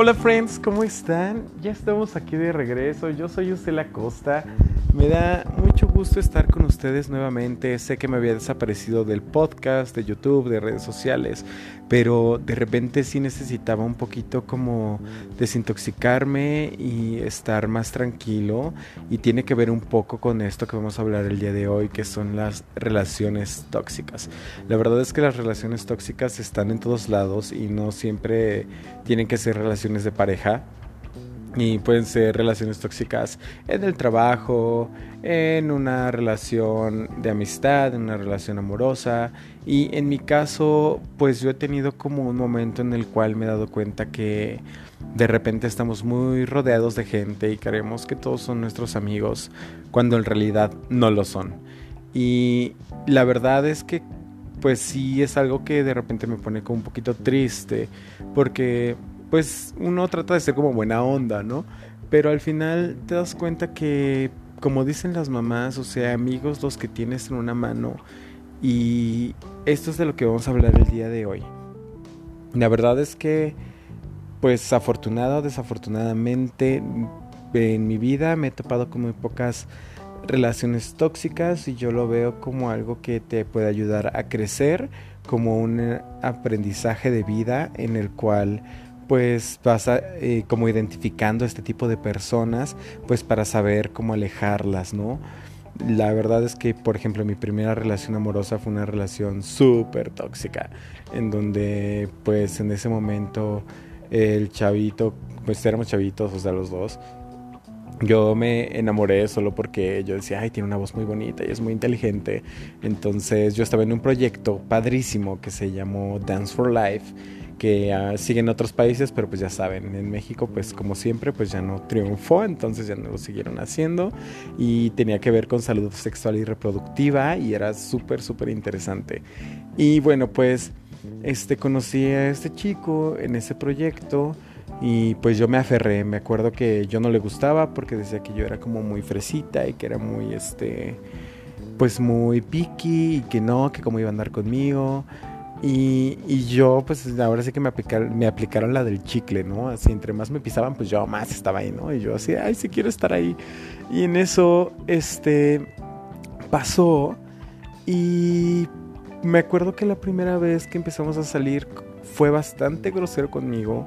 Hola friends, ¿cómo están? Ya estamos aquí de regreso. Yo soy Usela Costa. Me da gusto estar con ustedes nuevamente. Sé que me había desaparecido del podcast, de YouTube, de redes sociales, pero de repente sí necesitaba un poquito como desintoxicarme y estar más tranquilo. Y tiene que ver un poco con esto que vamos a hablar el día de hoy, que son las relaciones tóxicas. La verdad es que las relaciones tóxicas están en todos lados y no siempre tienen que ser relaciones de pareja y pueden ser relaciones tóxicas en el trabajo, en una relación de amistad, en una relación amorosa. Y en mi caso, pues yo he tenido como un momento en el cual me he dado cuenta que de repente estamos muy rodeados de gente y creemos que todos son nuestros amigos, cuando en realidad no lo son. Y la verdad es que pues sí es algo que de repente me pone como un poquito triste, porque pues uno trata de ser como buena onda, ¿no? Pero al final te das cuenta que, como dicen las mamás, o sea, amigos los que tienes en una mano. Y esto es de lo que vamos a hablar el día de hoy. La verdad es que, pues afortunado o desafortunadamente, en mi vida me he topado con muy pocas relaciones tóxicas y yo lo veo como algo que te puede ayudar a crecer, como un aprendizaje de vida en el cual pues vas eh, como identificando este tipo de personas, pues para saber cómo alejarlas, ¿no? La verdad es que, por ejemplo, mi primera relación amorosa fue una relación súper tóxica, en donde pues en ese momento el chavito, pues éramos chavitos, o sea, los dos, yo me enamoré solo porque yo decía, ay, tiene una voz muy bonita y es muy inteligente. Entonces yo estaba en un proyecto padrísimo que se llamó Dance for Life que uh, sigue en otros países, pero pues ya saben, en México pues como siempre pues ya no triunfó, entonces ya no lo siguieron haciendo y tenía que ver con salud sexual y reproductiva y era súper, súper interesante. Y bueno, pues este, conocí a este chico en ese proyecto y pues yo me aferré, me acuerdo que yo no le gustaba porque decía que yo era como muy fresita y que era muy, este, pues muy picky y que no, que cómo iba a andar conmigo. Y, y, yo, pues ahora sí que me aplicaron, me aplicaron la del chicle, ¿no? Así, entre más me pisaban, pues yo más estaba ahí, ¿no? Y yo así, ay, sí quiero estar ahí. Y en eso, este, pasó. Y me acuerdo que la primera vez que empezamos a salir fue bastante grosero conmigo.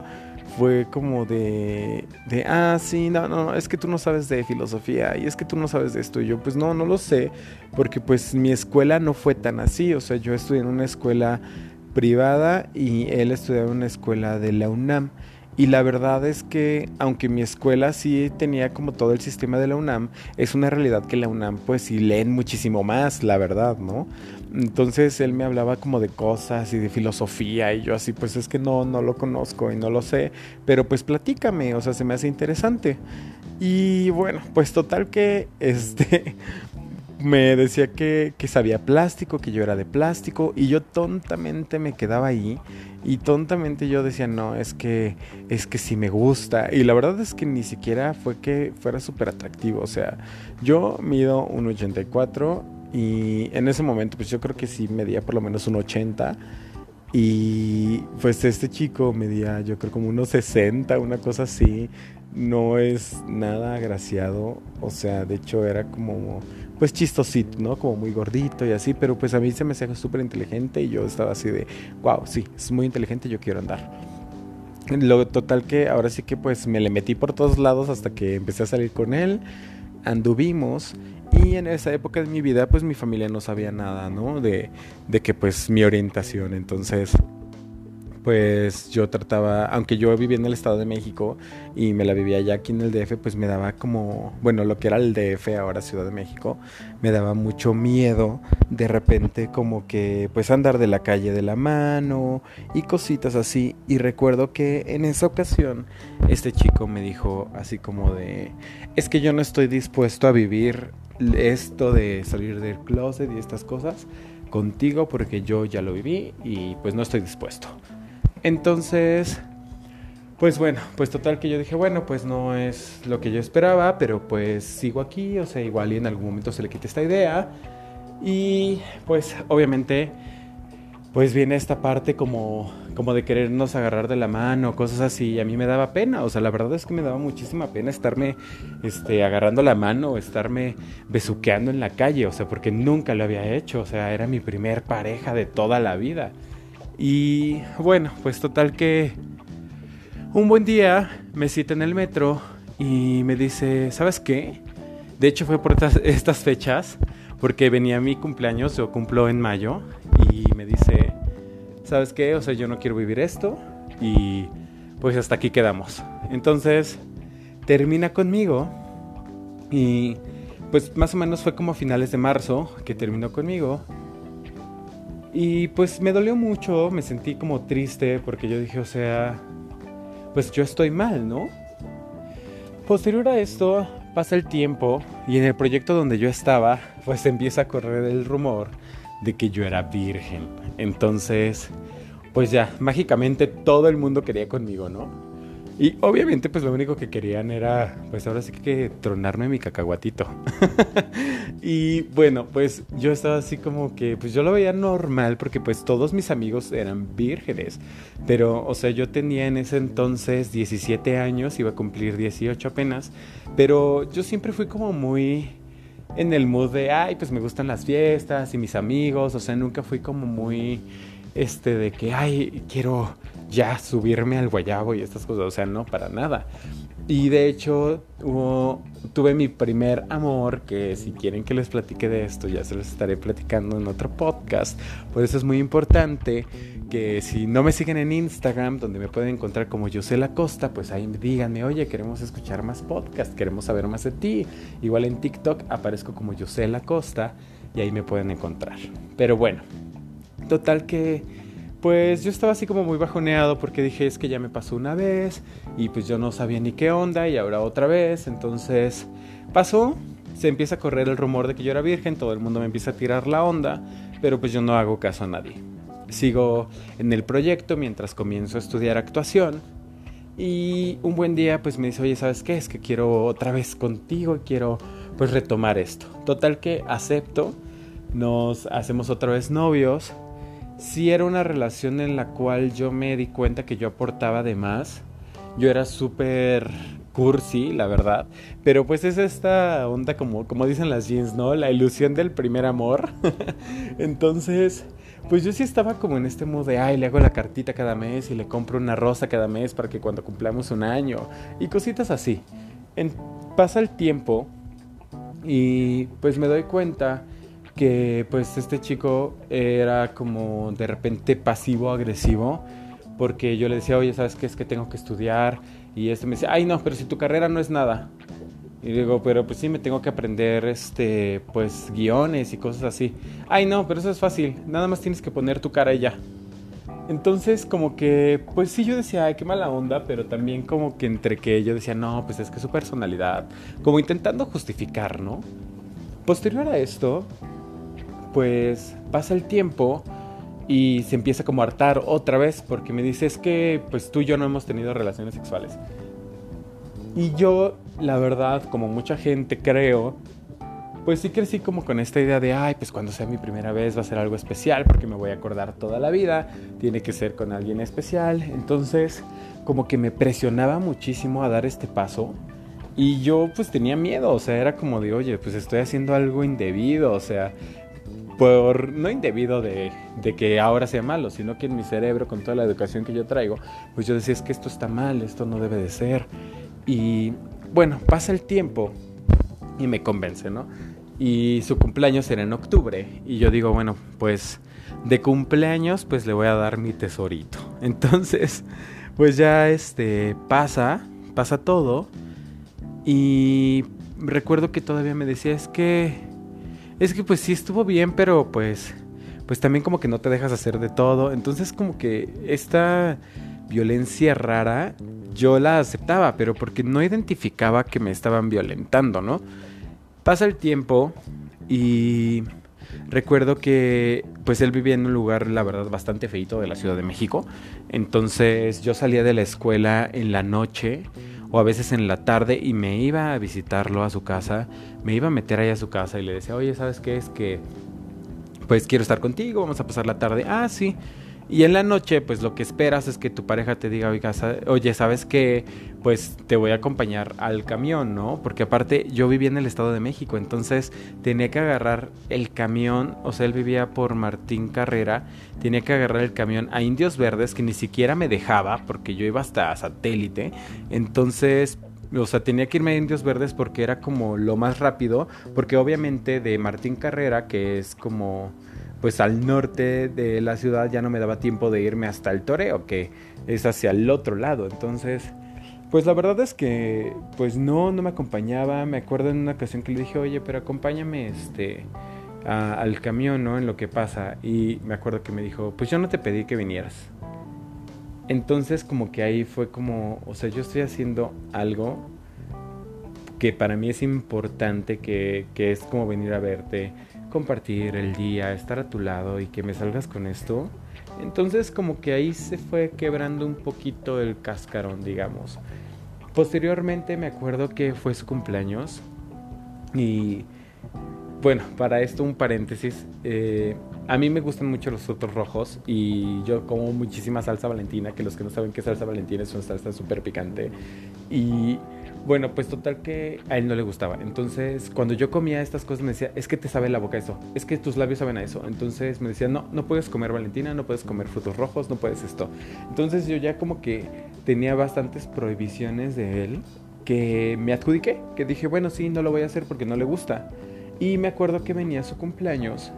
Fue como de, de, ah, sí, no, no, es que tú no sabes de filosofía y es que tú no sabes de esto. Y yo, pues no, no lo sé, porque pues mi escuela no fue tan así. O sea, yo estudié en una escuela privada y él estudiaba en una escuela de la UNAM. Y la verdad es que, aunque mi escuela sí tenía como todo el sistema de la UNAM, es una realidad que la UNAM pues sí leen muchísimo más, la verdad, ¿no? Entonces él me hablaba como de cosas y de filosofía y yo así pues es que no, no lo conozco y no lo sé, pero pues platícame, o sea, se me hace interesante. Y bueno, pues total que este me decía que, que, sabía plástico, que yo era de plástico, y yo tontamente me quedaba ahí, y tontamente yo decía, no, es que, es que sí me gusta, y la verdad es que ni siquiera fue que fuera súper atractivo, o sea, yo mido un 84, y en ese momento pues yo creo que sí medía por lo menos un 80, y pues este chico medía yo creo como unos 60, una cosa así, no es nada agraciado, o sea, de hecho era como pues chistosito, ¿no? Como muy gordito y así, pero pues a mí se me hacía súper inteligente y yo estaba así de, wow, sí, es muy inteligente, yo quiero andar. Lo total que ahora sí que pues me le metí por todos lados hasta que empecé a salir con él, anduvimos y en esa época de mi vida pues mi familia no sabía nada, ¿no? De, de que pues mi orientación, entonces pues yo trataba, aunque yo vivía en el Estado de México y me la vivía ya aquí en el DF, pues me daba como, bueno, lo que era el DF, ahora Ciudad de México, me daba mucho miedo de repente como que pues andar de la calle de la mano y cositas así. Y recuerdo que en esa ocasión este chico me dijo así como de, es que yo no estoy dispuesto a vivir esto de salir del closet y estas cosas contigo porque yo ya lo viví y pues no estoy dispuesto. Entonces, pues bueno, pues total que yo dije, bueno, pues no es lo que yo esperaba, pero pues sigo aquí, o sea, igual y en algún momento se le quite esta idea. Y pues obviamente pues viene esta parte como, como de querernos agarrar de la mano, cosas así, y a mí me daba pena, o sea, la verdad es que me daba muchísima pena estarme este, agarrando la mano, estarme besuqueando en la calle, o sea, porque nunca lo había hecho, o sea, era mi primer pareja de toda la vida. Y bueno, pues total que un buen día me cita en el metro y me dice, ¿sabes qué? De hecho fue por estas fechas, porque venía mi cumpleaños, yo cumplo en mayo, y me dice, ¿sabes qué? O sea, yo no quiero vivir esto y pues hasta aquí quedamos. Entonces, termina conmigo y pues más o menos fue como a finales de marzo que terminó conmigo. Y pues me dolió mucho, me sentí como triste porque yo dije, o sea, pues yo estoy mal, ¿no? Posterior a esto, pasa el tiempo y en el proyecto donde yo estaba, pues empieza a correr el rumor de que yo era virgen. Entonces, pues ya, mágicamente todo el mundo quería conmigo, ¿no? Y obviamente pues lo único que querían era, pues ahora sí que tronarme mi cacahuatito. y bueno, pues yo estaba así como que, pues yo lo veía normal porque pues todos mis amigos eran vírgenes. Pero, o sea, yo tenía en ese entonces 17 años, iba a cumplir 18 apenas. Pero yo siempre fui como muy en el mood de, ay, pues me gustan las fiestas y mis amigos. O sea, nunca fui como muy, este, de que, ay, quiero ya subirme al guayabo y estas cosas, o sea, no, para nada. Y de hecho tuve mi primer amor, que si quieren que les platique de esto, ya se los estaré platicando en otro podcast. Por eso es muy importante que si no me siguen en Instagram, donde me pueden encontrar como José La Costa, pues ahí díganme, oye, queremos escuchar más podcast, queremos saber más de ti. Igual en TikTok aparezco como José La Costa y ahí me pueden encontrar. Pero bueno, total que pues yo estaba así como muy bajoneado porque dije es que ya me pasó una vez y pues yo no sabía ni qué onda y ahora otra vez, entonces pasó, se empieza a correr el rumor de que yo era virgen, todo el mundo me empieza a tirar la onda, pero pues yo no hago caso a nadie. Sigo en el proyecto mientras comienzo a estudiar actuación y un buen día pues me dice, oye, ¿sabes qué? Es que quiero otra vez contigo quiero pues retomar esto. Total que acepto, nos hacemos otra vez novios sí era una relación en la cual yo me di cuenta que yo aportaba de más. Yo era súper cursi, la verdad. Pero pues es esta onda como, como dicen las jeans, ¿no? La ilusión del primer amor. Entonces, pues yo sí estaba como en este modo de, ay, le hago la cartita cada mes y le compro una rosa cada mes para que cuando cumplamos un año. Y cositas así. pasa el tiempo y pues me doy cuenta que pues este chico era como de repente pasivo agresivo porque yo le decía, oye, ¿sabes qué es que tengo que estudiar? Y este me decía, ay no, pero si tu carrera no es nada. Y digo, pero pues sí, me tengo que aprender, este, pues, guiones y cosas así. Ay, no, pero eso es fácil. Nada más tienes que poner tu cara y ya. Entonces, como que, pues sí, yo decía, ay, qué mala onda, pero también como que entre que yo decía, no, pues es que su personalidad. Como intentando justificar, ¿no? Posterior a esto, pues pasa el tiempo y se empieza como a hartar otra vez porque me dice es que pues tú y yo no hemos tenido relaciones sexuales. Y yo, la verdad, como mucha gente creo, pues sí crecí como con esta idea de, ay, pues cuando sea mi primera vez va a ser algo especial porque me voy a acordar toda la vida, tiene que ser con alguien especial. Entonces, como que me presionaba muchísimo a dar este paso. Y yo pues tenía miedo, o sea, era como de, oye, pues estoy haciendo algo indebido, o sea, por no indebido de, que ahora sea malo, sino que en mi cerebro, con toda la educación que yo traigo, pues yo decía, es que esto está mal, esto no debe de ser. Y bueno, pasa el tiempo y me convence, ¿no? Y su cumpleaños era en octubre y yo digo, bueno, pues de cumpleaños pues le voy a dar mi tesorito. Entonces, pues ya este pasa, pasa todo y recuerdo que todavía me decía, es que es que pues sí estuvo bien, pero pues pues también como que no te dejas hacer de todo. Entonces como que esta violencia rara yo la aceptaba, pero porque no identificaba que me estaban violentando, ¿no? Pasa el tiempo y recuerdo que pues él vivía en un lugar la verdad bastante feito de la Ciudad de México. Entonces yo salía de la escuela en la noche o a veces en la tarde y me iba a visitarlo a su casa, me iba a meter ahí a su casa y le decía, oye, ¿sabes qué? Es que pues quiero estar contigo, vamos a pasar la tarde. Ah, sí. Y en la noche, pues lo que esperas es que tu pareja te diga, oye, ¿sabes qué? Pues te voy a acompañar al camión, ¿no? Porque aparte yo vivía en el Estado de México, entonces tenía que agarrar el camión, o sea, él vivía por Martín Carrera, tenía que agarrar el camión a Indios Verdes, que ni siquiera me dejaba, porque yo iba hasta satélite, entonces o sea, tenía que irme a Indios Verdes porque era como lo más rápido, porque obviamente de Martín Carrera, que es como pues al norte de la ciudad ya no me daba tiempo de irme hasta el Toreo, que es hacia el otro lado. Entonces, pues la verdad es que pues no, no me acompañaba. Me acuerdo en una ocasión que le dije, oye, pero acompáñame este al camión, ¿no? En lo que pasa. Y me acuerdo que me dijo, pues yo no te pedí que vinieras. Entonces como que ahí fue como, o sea, yo estoy haciendo algo que para mí es importante, que, que es como venir a verte, compartir el día, estar a tu lado y que me salgas con esto. Entonces como que ahí se fue quebrando un poquito el cascarón, digamos. Posteriormente me acuerdo que fue su cumpleaños y bueno, para esto un paréntesis. Eh, a mí me gustan mucho los frutos rojos y yo como muchísima salsa valentina, que los que no saben qué salsa valentina es una salsa súper picante. Y bueno, pues total que a él no le gustaba. Entonces, cuando yo comía estas cosas, me decía, es que te sabe la boca eso, es que tus labios saben a eso. Entonces me decía, no, no puedes comer Valentina, no puedes comer frutos rojos, no puedes esto. Entonces yo ya como que tenía bastantes prohibiciones de él que me adjudiqué, que dije, bueno, sí, no lo voy a hacer porque no le gusta. Y me acuerdo que venía su cumpleaños,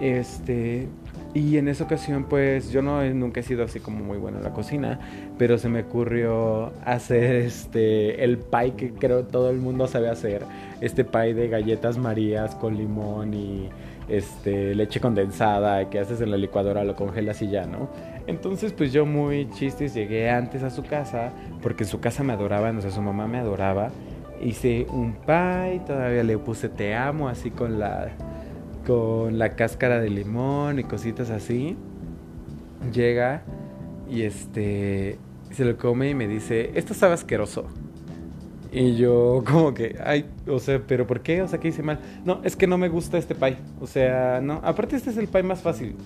este, y en esa ocasión, pues yo no nunca he sido así como muy bueno en la cocina, pero se me ocurrió hacer este el pie que creo todo el mundo sabe hacer, este pie de galletas marías con limón y este leche condensada que haces en la licuadora, lo congelas y ya, ¿no? Entonces, pues yo muy chistes llegué antes a su casa, porque en su casa me adoraban, o sea, su mamá me adoraba. Hice un pie, todavía le puse te amo así con la con la cáscara de limón y cositas así. Llega y este se lo come y me dice, esto sabe asqueroso. Y yo como que, ay, o sea, pero ¿por qué? O sea, ¿qué hice mal? No, es que no me gusta este pie. O sea, no, aparte este es el pie más fácil.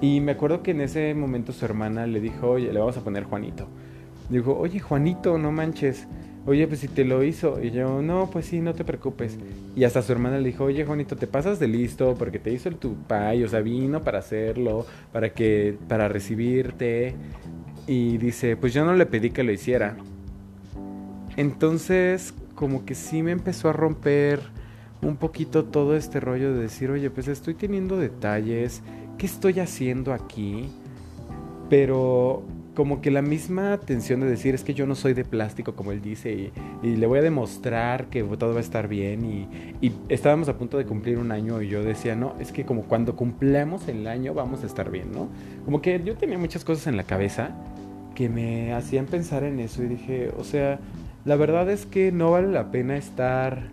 Y me acuerdo que en ese momento su hermana le dijo, oye, le vamos a poner Juanito. Dijo, oye, Juanito, no manches oye, pues si te lo hizo. Y yo, no, pues sí, no te preocupes. Y hasta su hermana le dijo, oye, Juanito, te pasas de listo porque te hizo el tu pay, o sea, vino para hacerlo, para que, para recibirte. Y dice, pues yo no le pedí que lo hiciera. Entonces, como que sí me empezó a romper un poquito todo este rollo de decir, oye, pues estoy teniendo detalles, ¿qué estoy haciendo aquí? Pero como que la misma tensión de decir es que yo no soy de plástico como él dice y, le voy a demostrar que todo va a estar bien y, estábamos a punto de cumplir un año y yo decía no es que como cuando cumplamos el año vamos a estar bien no como que yo tenía muchas cosas en la cabeza que me hacían pensar en eso y dije o sea la verdad es que no vale la pena estar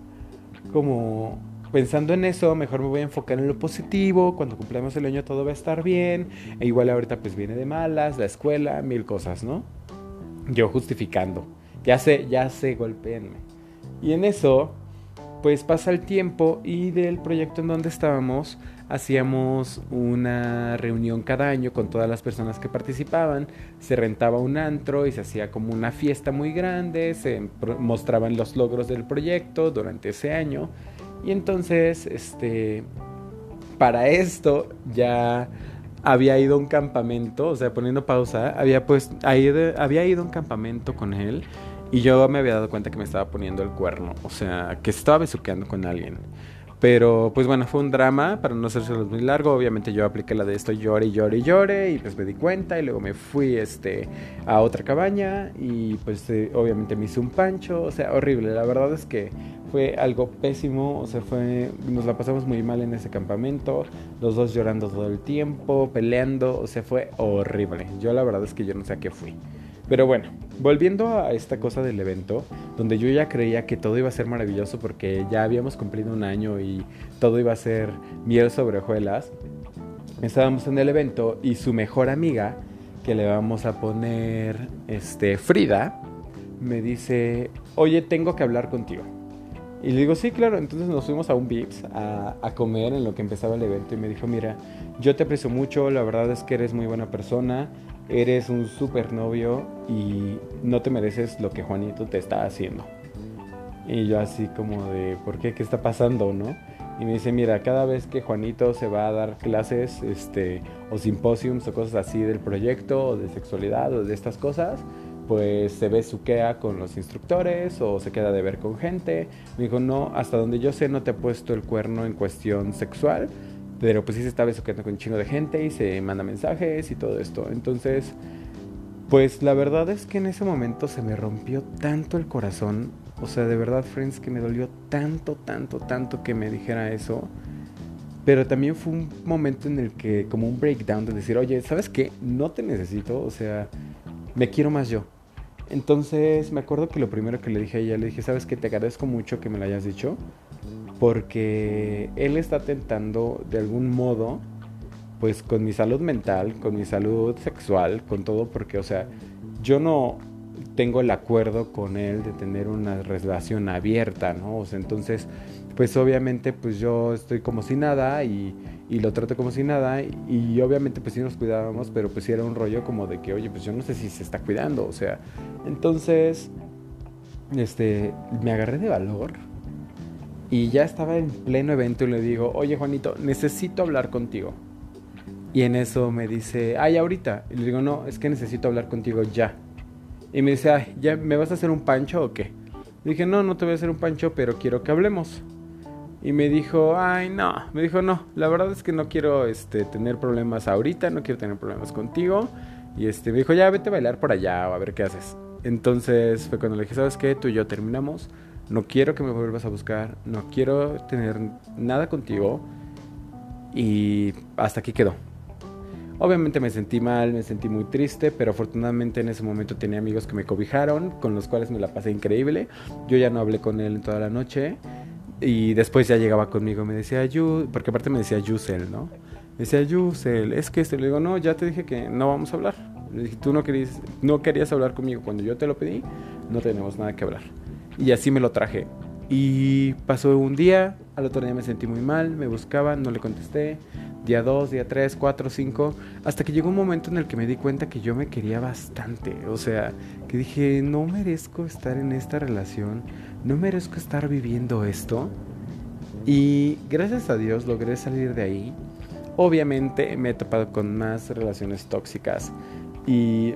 como pensando en eso, mejor me voy a enfocar en lo positivo, cuando cumplamos el año todo va a estar bien, e igual ahorita pues viene de malas, la escuela, mil cosas, ¿no? Yo justificando, ya sé, ya sé, golpeenme. Y en eso, pues pasa el tiempo y del proyecto en donde estábamos, hacíamos una reunión cada año con todas las personas que participaban, se rentaba un antro y se hacía como una fiesta muy grande, se mostraban los logros del proyecto durante ese año y entonces, este, para esto ya había ido a un campamento, o sea, poniendo pausa, había pues, había ido a un campamento con él y yo me había dado cuenta que me estaba poniendo el cuerno, o sea, que estaba besuqueando con alguien. Pero pues bueno, fue un drama, para no hacerse muy largo, obviamente yo apliqué la de esto, llore llore llore, y pues me di cuenta y luego me fui este, a otra cabaña y pues eh, obviamente me hice un pancho, o sea, horrible, la verdad es que fue algo pésimo, o sea, fue, nos la pasamos muy mal en ese campamento, los dos llorando todo el tiempo, peleando, o sea, fue horrible, yo la verdad es que yo no sé a qué fui. Pero bueno, volviendo a esta cosa del evento, donde yo ya creía que todo iba a ser maravilloso porque ya habíamos cumplido un año y todo iba a ser miel sobre hojuelas, estábamos en el evento y su mejor amiga, que le vamos a poner este, Frida, me dice, oye, tengo que hablar contigo. Y le digo, sí, claro. Entonces nos fuimos a un Vips a, a, comer en lo que empezaba el evento y me dijo, mira, yo te aprecio mucho, la verdad es que eres muy buena persona, eres un super novio y no te mereces lo que Juanito te está haciendo. Y yo así como de, ¿por qué? ¿Qué está pasando, no? Y me dice, mira, cada vez que Juanito se va a dar clases, este, o simposiums o cosas así del proyecto, o de sexualidad, o de estas cosas, pues se ve suquea con los instructores o se queda de ver con gente. Me dijo, no, hasta donde yo sé no te ha puesto el cuerno en cuestión sexual, pero pues sí se está besuqueando con un chingo de gente y se manda mensajes y todo esto. Entonces, pues la verdad es que en ese momento se me rompió tanto el corazón. O sea, de verdad, friends, que me dolió tanto, tanto, tanto que me dijera eso. Pero también fue un momento en el que, como un breakdown de decir, oye, ¿sabes qué? No te necesito, o sea, me quiero más yo. Entonces me acuerdo que lo primero que le dije a ella, le dije, ¿sabes qué? Te agradezco mucho que me lo hayas dicho, porque él está tentando de algún modo, pues con mi salud mental, con mi salud sexual, con todo, porque, o sea, yo no tengo el acuerdo con él de tener una relación abierta, ¿no? O sea, entonces, pues obviamente, pues yo estoy como si nada y y lo trato como si nada y, obviamente pues sí nos cuidábamos, pero pues sí era un rollo como de que, oye, pues yo no sé si se está cuidando, o sea, entonces, este, me agarré de valor y ya estaba en pleno evento y le digo, oye Juanito, necesito hablar contigo. Y en eso me dice, ay, ahorita. Y le digo, no, es que necesito hablar contigo ya. Y me dice, ¿ya me vas a hacer un pancho o qué? Le dije, no, no te voy a hacer un pancho, pero quiero que hablemos. Y me dijo, ay, no. Me dijo, no, la verdad es que no quiero este, tener problemas ahorita, no quiero tener problemas contigo. Y este, me dijo, ya vete a bailar por allá o a ver qué haces. Entonces fue cuando le dije, ¿sabes qué? Tú y yo terminamos. No quiero que me vuelvas a buscar. No quiero tener nada contigo. Y hasta aquí quedó. Obviamente me sentí mal, me sentí muy triste, pero afortunadamente en ese momento tenía amigos que me cobijaron, con los cuales me la pasé increíble. Yo ya no hablé con él en toda la noche. Y después ya llegaba conmigo, me decía, Yu, porque aparte me decía Yusel, ¿no? Me decía, Yusel, es que este, le digo, no, ya te dije que no vamos a hablar. Le dije, tú no querías, no querías hablar conmigo cuando yo te lo pedí, no tenemos nada que hablar. Y así me lo traje. Y pasó un día, al otro día me sentí muy mal, me buscaban, no le contesté. Día 2, día 3, 4, 5, hasta que llegó un momento en el que me di cuenta que yo me quería bastante. O sea, que dije, no merezco estar en esta relación, no merezco estar viviendo esto. Y gracias a Dios logré salir de ahí. Obviamente me he topado con más relaciones tóxicas. Y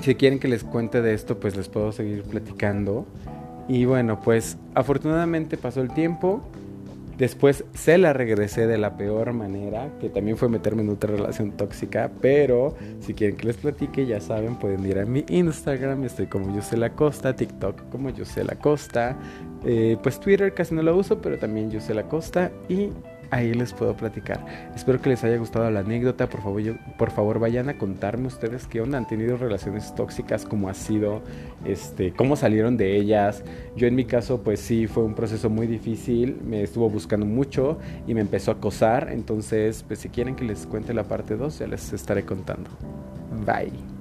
si quieren que les cuente de esto, pues les puedo seguir platicando. Y bueno, pues afortunadamente pasó el tiempo. Después se la regresé de la peor manera, que también fue meterme en otra relación tóxica, pero si quieren que les platique, ya saben, pueden ir a mi Instagram, estoy como Yusela Costa, TikTok como Yusela Costa, eh, pues Twitter casi no lo uso, pero también Yusela Costa y ahí les puedo platicar. Espero que les haya gustado la anécdota. Por favor, por favor vayan a contarme ustedes qué onda. ¿Han tenido relaciones tóxicas? ¿Cómo ha sido? Este, ¿Cómo salieron de ellas? Yo en mi caso, pues sí, fue un proceso muy difícil. Me estuvo buscando mucho y me empezó a acosar. Entonces, pues si quieren que les cuente la parte 2, ya les estaré contando. Bye.